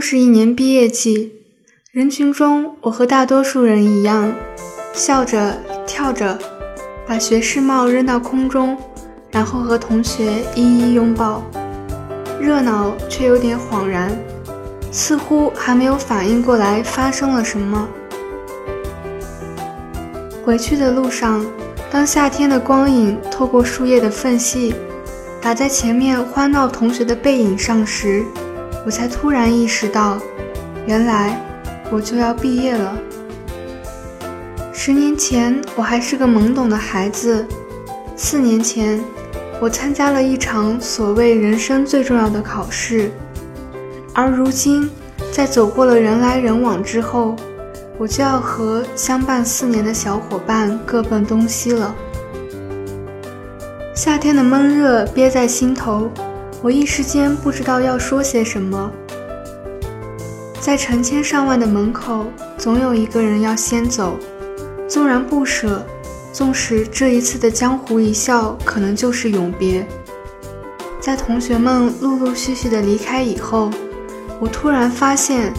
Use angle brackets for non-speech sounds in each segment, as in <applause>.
又是一年毕业季，人群中，我和大多数人一样，笑着跳着，把学士帽扔到空中，然后和同学一一拥抱，热闹却有点恍然，似乎还没有反应过来发生了什么。回去的路上，当夏天的光影透过树叶的缝隙，打在前面欢闹同学的背影上时，我才突然意识到，原来我就要毕业了。十年前，我还是个懵懂的孩子；四年前，我参加了一场所谓人生最重要的考试；而如今，在走过了人来人往之后，我就要和相伴四年的小伙伴各奔东西了。夏天的闷热憋在心头，我一时间不知道要说些什么。在成千上万的门口，总有一个人要先走，纵然不舍，纵使这一次的江湖一笑可能就是永别。在同学们陆陆续续的离开以后，我突然发现。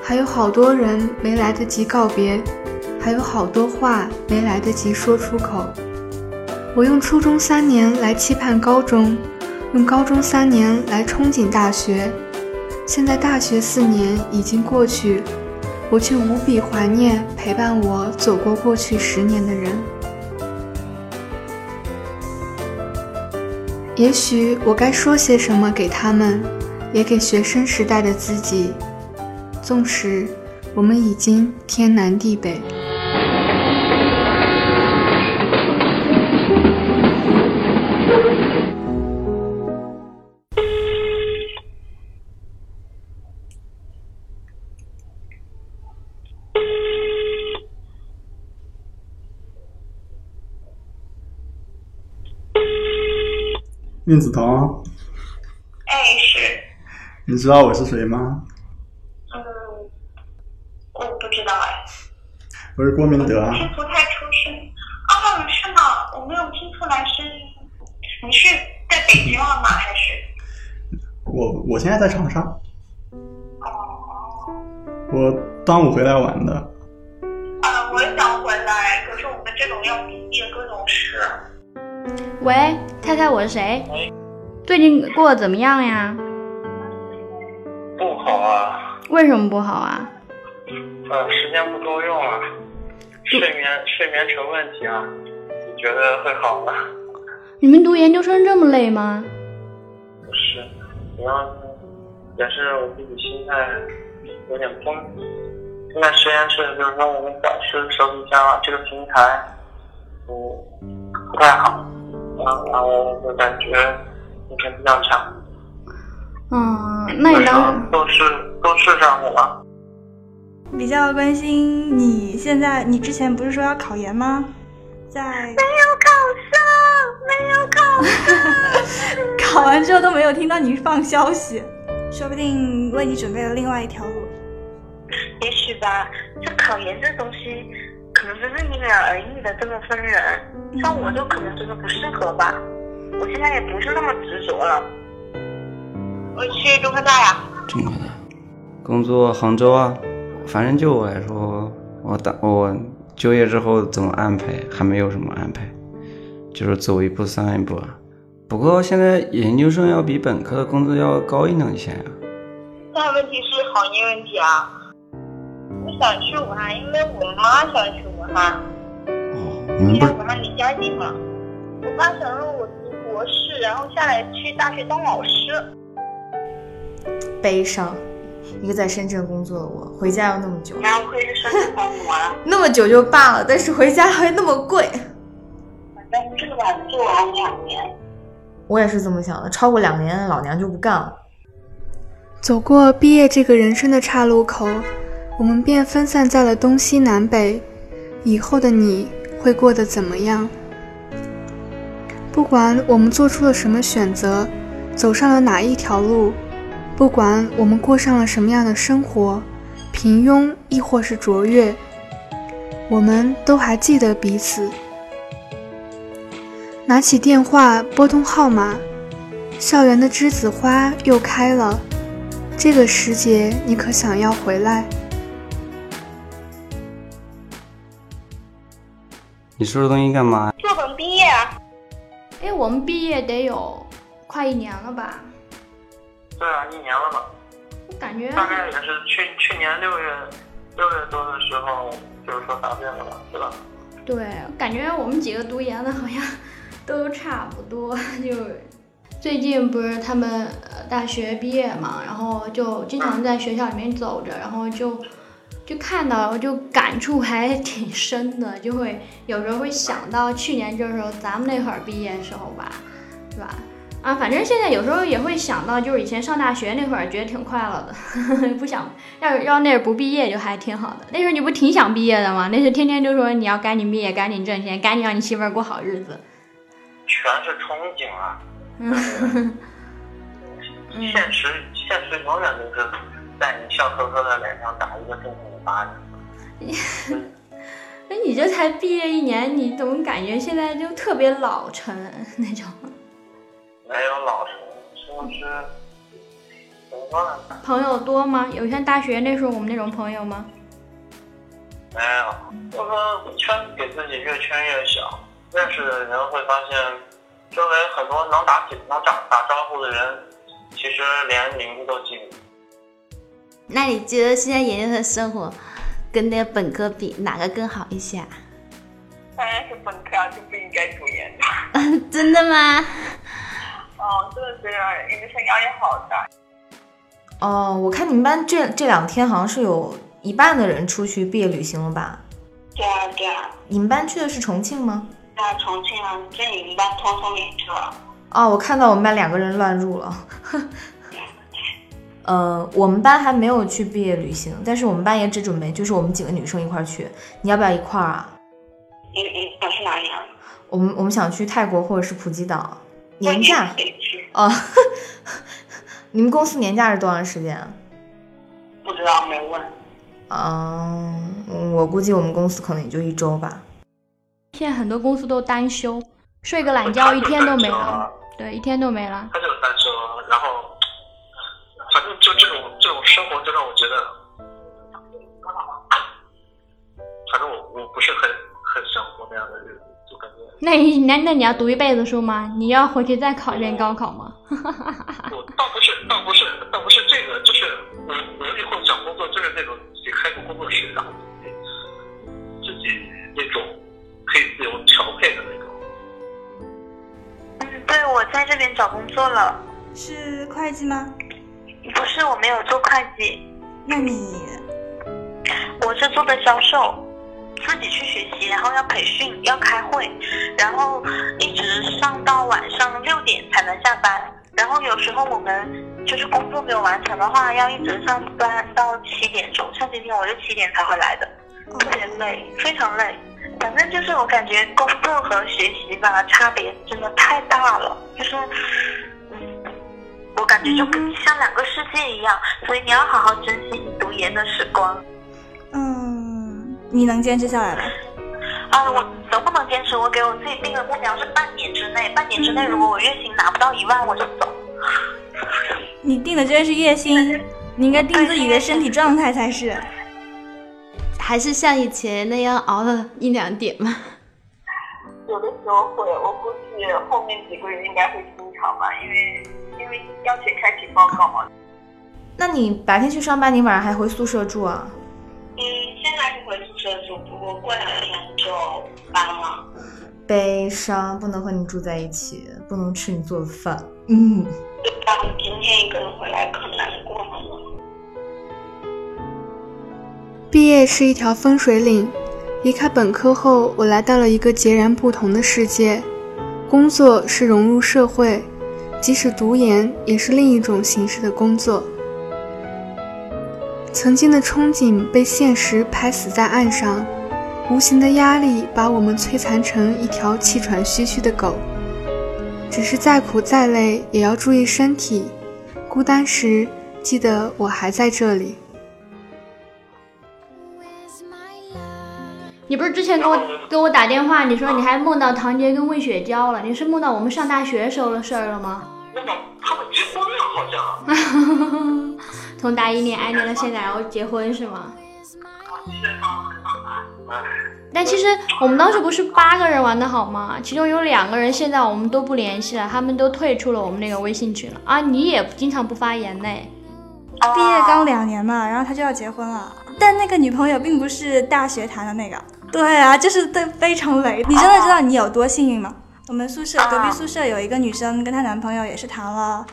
还有好多人没来得及告别，还有好多话没来得及说出口。我用初中三年来期盼高中，用高中三年来憧憬大学。现在大学四年已经过去，我却无比怀念陪伴我走过过去十年的人。也许我该说些什么给他们，也给学生时代的自己。纵使我们已经天南地北，宁子彤，哎，是。你知道我是谁吗？嗯我不知道哎。我是郭明德啊。听不太出声。哦，是吗？我没有听出来声音。你是在北京了吗？还是？我我现在在长沙。哦。我端午回来玩的。啊，我也想回来，可是我们这种要毕业各种事。喂，太太，我是谁？最近过得怎么样呀？不好啊。为什么不好啊？呃，时间不够用啊。睡眠睡眠成问题啊？你觉得会好吗？你们读研究生这么累吗？不是，主要是也是我自己心态有点崩。现在实验室就是说我们导师手底下这个平台，嗯，不太好，然后我就感觉目前比较强。嗯，那你当都是都试上去了。比较关心你现在，你之前不是说要考研吗？在没有考上，没有考上，<laughs> 考完之后都没有听到你放消息，说不定为你准备了另外一条路。也许吧，这考研这东西，可能真是因人而异的，这个分人。像我就可能真的不适合吧，我现在也不是那么执着了。我去中科大呀。中科大，工作杭州啊。反正就我来说，我打我就业之后怎么安排还没有什么安排，就是走一步算一步啊。不过现在研究生要比本科的工资要高一两千啊。但问题是行业问题啊。我想去武汉，因为我妈想去武汉。哦，你们不是武汉离家近嘛？我爸想让我读博士，然后下来去大学当老师。悲伤。一个在深圳工作的我，回家要那么久。那亏是深圳保姆啊。<laughs> 那么久就罢了，但是回家还那么贵。反正这个吧，做完两年。我也是这么想的，超过两年，老娘就不干了。走过毕业这个人生的岔路口，我们便分散在了东西南北。以后的你会过得怎么样？不管我们做出了什么选择，走上了哪一条路。不管我们过上了什么样的生活，平庸亦或是卓越，我们都还记得彼此。拿起电话拨通号码，校园的栀子花又开了，这个时节，你可想要回来？你收拾东西干嘛？作文毕业啊。哎，我们毕业得有快一年了吧？对啊，一年了吧？我感觉大概也是去去年六月六月多的时候，就是说答辩了吧，对吧？对，感觉我们几个读研的好像都差不多。就最近不是他们呃大学毕业嘛，然后就经常在学校里面走着，然后就就看到就感触还挺深的，就会有时候会想到去年这时候咱们那会儿毕业的时候吧，是吧？啊，反正现在有时候也会想到，就是以前上大学那会儿，觉得挺快乐的，呵 <laughs> 呵不想要要那不毕业就还挺好的。那时候你不挺想毕业的吗？那时候天天就说你要赶紧毕业，赶紧挣钱，赶紧让你媳妇儿过好日子。全是憧憬啊！嗯，<laughs> 现实现实永远都是在你笑呵呵的脸上打一个重重的巴掌。那你这才毕业一年，你怎么感觉现在就特别老成那种？没有老成，就是怎么说呢？朋友多吗？有像大学那时候我们那种朋友吗？没有，就说圈给自己越圈越小，认识的人会发现，周围很多能打起能打打招呼的人，其实连名字都记不住。那你觉得现在研究生生活跟那个本科比，哪个更好一些啊？当然是本科啊，就不应该读研的。<laughs> 真的吗？<laughs> 哦，真的觉得研究生压力好大。哦，我看你们班这这两天好像是有一半的人出去毕业旅行了吧？对啊，对啊。你们班去的是重庆吗？对啊，重庆啊，这你们班通通联去了。哦，我看到我们班两个人乱入了。呃，我们班还没有去毕业旅行，但是我们班也只准备就是我们几个女生一块儿去。你要不要一块儿啊？你你想去哪里啊？我们我们想去泰国或者是普吉岛，年假。哦。<laughs> 你们公司年假是多长时间啊？不知道，没问。嗯，我估计我们公司可能也就一周吧。现在很多公司都单休，睡个懒觉一天都没了。对，一天都没了。就这种这种生活就让我觉得，反正我我不是很很想过那样的日子，就感觉。那你那那你要读一辈子书吗？你要回去再考一遍高考吗？<laughs> 我倒不是倒不是倒不是这个，就是我我以后找工作就是那种自己开个工作室，然后自己自己那种可以自由调配的那种。嗯，对，我在这边找工作了。是会计吗？不是，我没有做会计。那你？我是做的销售。自己去学习，然后要培训，要开会，然后一直上到晚上六点才能下班。然后有时候我们就是工作没有完成的话，要一直上班到七点钟。像今天我就七点才回来的，特别累，非常累。反正就是我感觉工作和学习吧，差别真的太大了。就是，嗯，我感觉就像两个世界一样。所以你要好好珍惜你读研的时光。嗯你能坚持下来吗？啊，我能不能坚持？我给我自己定的目标是半年之内。半年之内，如果我月薪拿不到一万，我就走。你定的真是月薪，<laughs> 你应该定自己的身体状态才是。还是像以前那样熬了一两点吗？有的时候会，我估计后面几个月应该会经常吧，因为要写开题报告嘛。那你白天去上班，你晚上还回宿舍住啊？嗯，现在是回宿舍住，不过过两天就搬了。悲伤，不能和你住在一起，不能吃你做的饭。嗯。对吧？今天一个人回来可难过了。毕业是一条分水岭，离开本科后，我来到了一个截然不同的世界。工作是融入社会，即使读研，也是另一种形式的工作。曾经的憧憬被现实拍死在岸上，无形的压力把我们摧残成一条气喘吁吁的狗。只是再苦再累也要注意身体，孤单时记得我还在这里。你不是之前给我给我打电话，你说你还梦到唐杰跟魏雪娇了？你是梦到我们上大学时候的事儿了吗？梦到他们结婚了，好像。<laughs> 从大一恋爱恋到现在，然后结婚是吗？但其实我们当时不是八个人玩的好吗？其中有两个人现在我们都不联系了，他们都退出了我们那个微信群了啊！你也经常不发言嘞。毕业刚两年嘛，然后他就要结婚了，但那个女朋友并不是大学谈的那个。对啊，就是对非常雷。你真的知道你有多幸运吗？我们宿舍隔壁宿舍有一个女生跟她男朋友也是谈了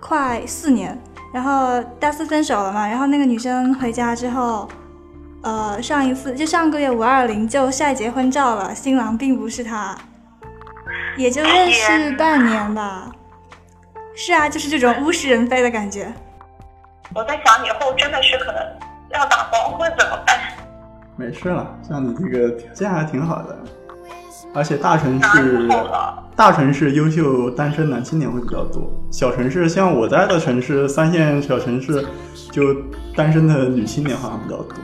快四年，然后大四分手了嘛，然后那个女生回家之后。呃，上一次就上个月五二零就晒结婚照了，新郎并不是他，也就认识半年吧。是啊，就是这种物是人非的感觉。我在想以后真的是可能要打黄昏怎么办？没事了，像你这个条件还挺好的，而且大城市大城市优秀单身男青年会比较多，小城市像我在的城市三线小城市，就单身的女青年好像比较多。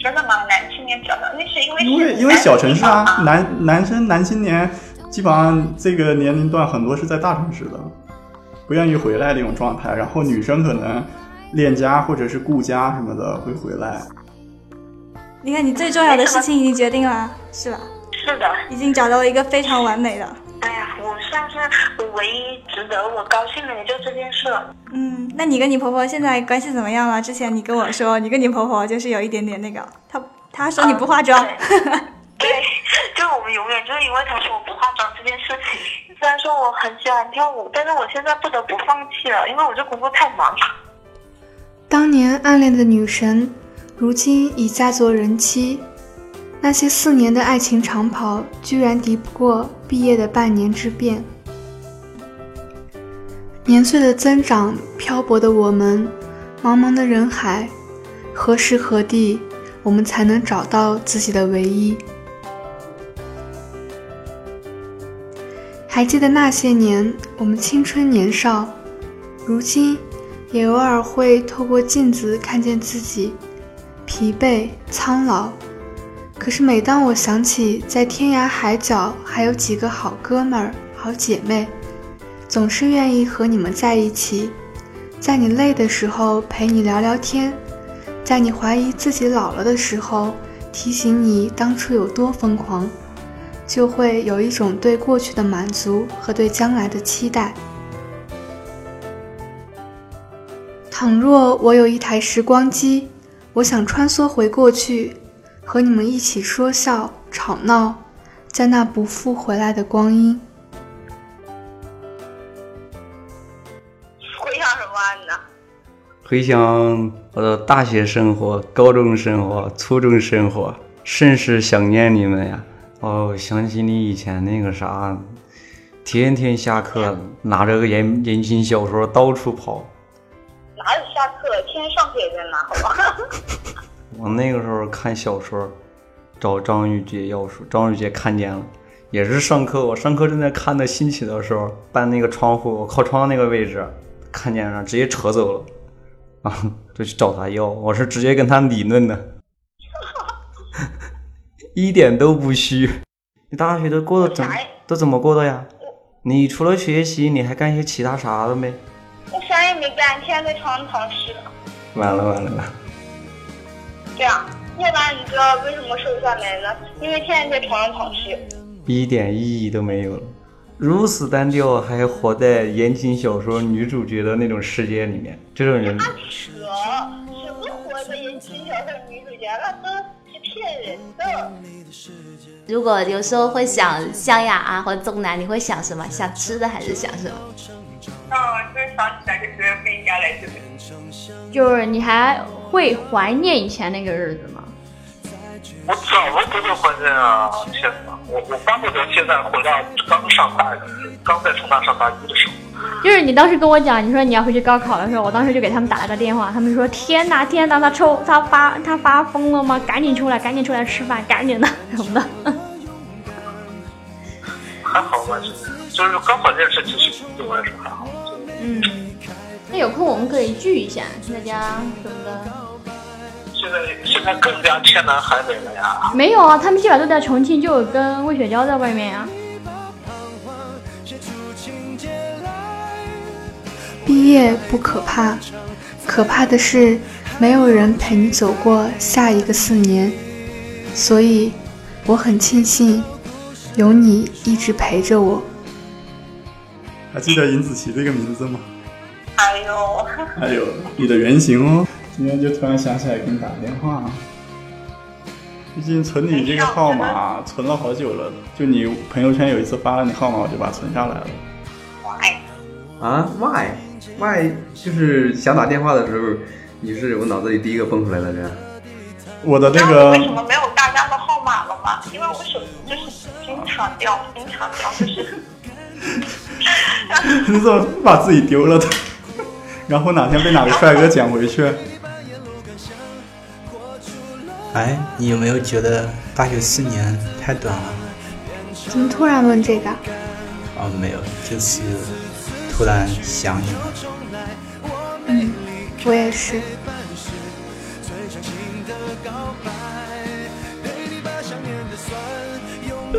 真的吗？男青年比较多那是因为因为因为小城市啊，男男生男青年基本上这个年龄段很多是在大城市的，不愿意回来那种状态。然后女生可能恋家或者是顾家什么的会回来。你看，你最重要的事情已经决定了，是吧？是的，已经找到了一个非常完美的。哎呀，我算是唯一值得我高兴的，也就这件事了。嗯，那你跟你婆婆现在关系怎么样了？之前你跟我说，你跟你婆婆就是有一点点那个，她她说你不化妆。对，<laughs> 就我们永远就是因为她说我不化妆这件事情。虽然说我很喜欢跳舞，但是我现在不得不放弃了，因为我这工作太忙了。当年暗恋的女神，如今已嫁作人妻。那些四年的爱情长跑，居然敌不过毕业的半年之变。年岁的增长，漂泊的我们，茫茫的人海，何时何地，我们才能找到自己的唯一？还记得那些年，我们青春年少，如今也偶尔会透过镜子看见自己疲惫苍老。可是每当我想起在天涯海角还有几个好哥们儿、好姐妹，总是愿意和你们在一起，在你累的时候陪你聊聊天，在你怀疑自己老了的时候提醒你当初有多疯狂，就会有一种对过去的满足和对将来的期待。倘若我有一台时光机，我想穿梭回过去。和你们一起说笑、吵闹，在那不复回来的光阴。回想什么呢？回想我的大学生活、高中生活、初中生活，甚是想念你们呀！哦，想起你以前那个啥，天天下课拿着个言言情小说到处跑。哪有下课？天天上课也在拿，好吧？<laughs> 我那个时候看小说，找张玉杰要书，张玉杰看见了，也是上课，我上课正在看的兴起的时候，搬那个窗户靠窗那个位置，看见了，直接扯走了，<laughs> 啊，就去找他要，我是直接跟他理论的，<laughs> 一点都不虚。你大学都过得怎都怎么过的呀？你除了学习，你还干些其他啥的没？我也没干，天天在床上躺尸。完了完了。对啊，要不然你知道为什么瘦不下来呢？因为天天在床上躺尸，一点意义都没有了，如此单调，还活在言情小说女主角的那种世界里面，这种人。扯，什么活在言情小说女主角，那都是骗人的。如果有时候会想湘雅啊，或者钟南，你会想什么？想吃的还是想什么？嗯，就是想起来就觉得不应该来这里。就是你还会怀念以前那个日子吗？我怎么不会怀念啊！天哪，我我巴不得现在回到刚上大一，刚在重大上大一的时候。就是你当时跟我讲，你说你要回去高考的时候，我当时就给他们打了个电话，他们说天哪天哪，他抽他发他发疯了吗？赶紧出来，赶紧出来吃饭，赶紧的什么的。还好吧，就是高考这件事，其实对我来说还好。嗯，那有空我们可以聚一下，大家什么的。现在现在更加天南海北了呀。没有啊，他们基本上都在重庆，就跟魏雪娇在外面呀。毕业不可怕，可怕的是，没有人陪你走过下一个四年，所以我很庆幸有你一直陪着我。还记得尹子琪这个名字吗？哎呦，还有你的原型哦。今天就突然想起来给你打个电话，毕竟存你这个号码存了好久了，就你朋友圈有一次发了你号码，我就把它存下来了。Why？啊，why why 就是想打电话的时候，你是我脑子里第一个蹦出来的人。我的那个为什么没有大家的号码了吗？因为我手机就是经常掉，经常掉，就是。<laughs> 你怎么把自己丢了的？<laughs> 然后哪天被哪个帅哥捡回去？哎，你有没有觉得大学四年太短了？怎么突然问这个？哦，没有，就是突然想你了。嗯，我也是。陪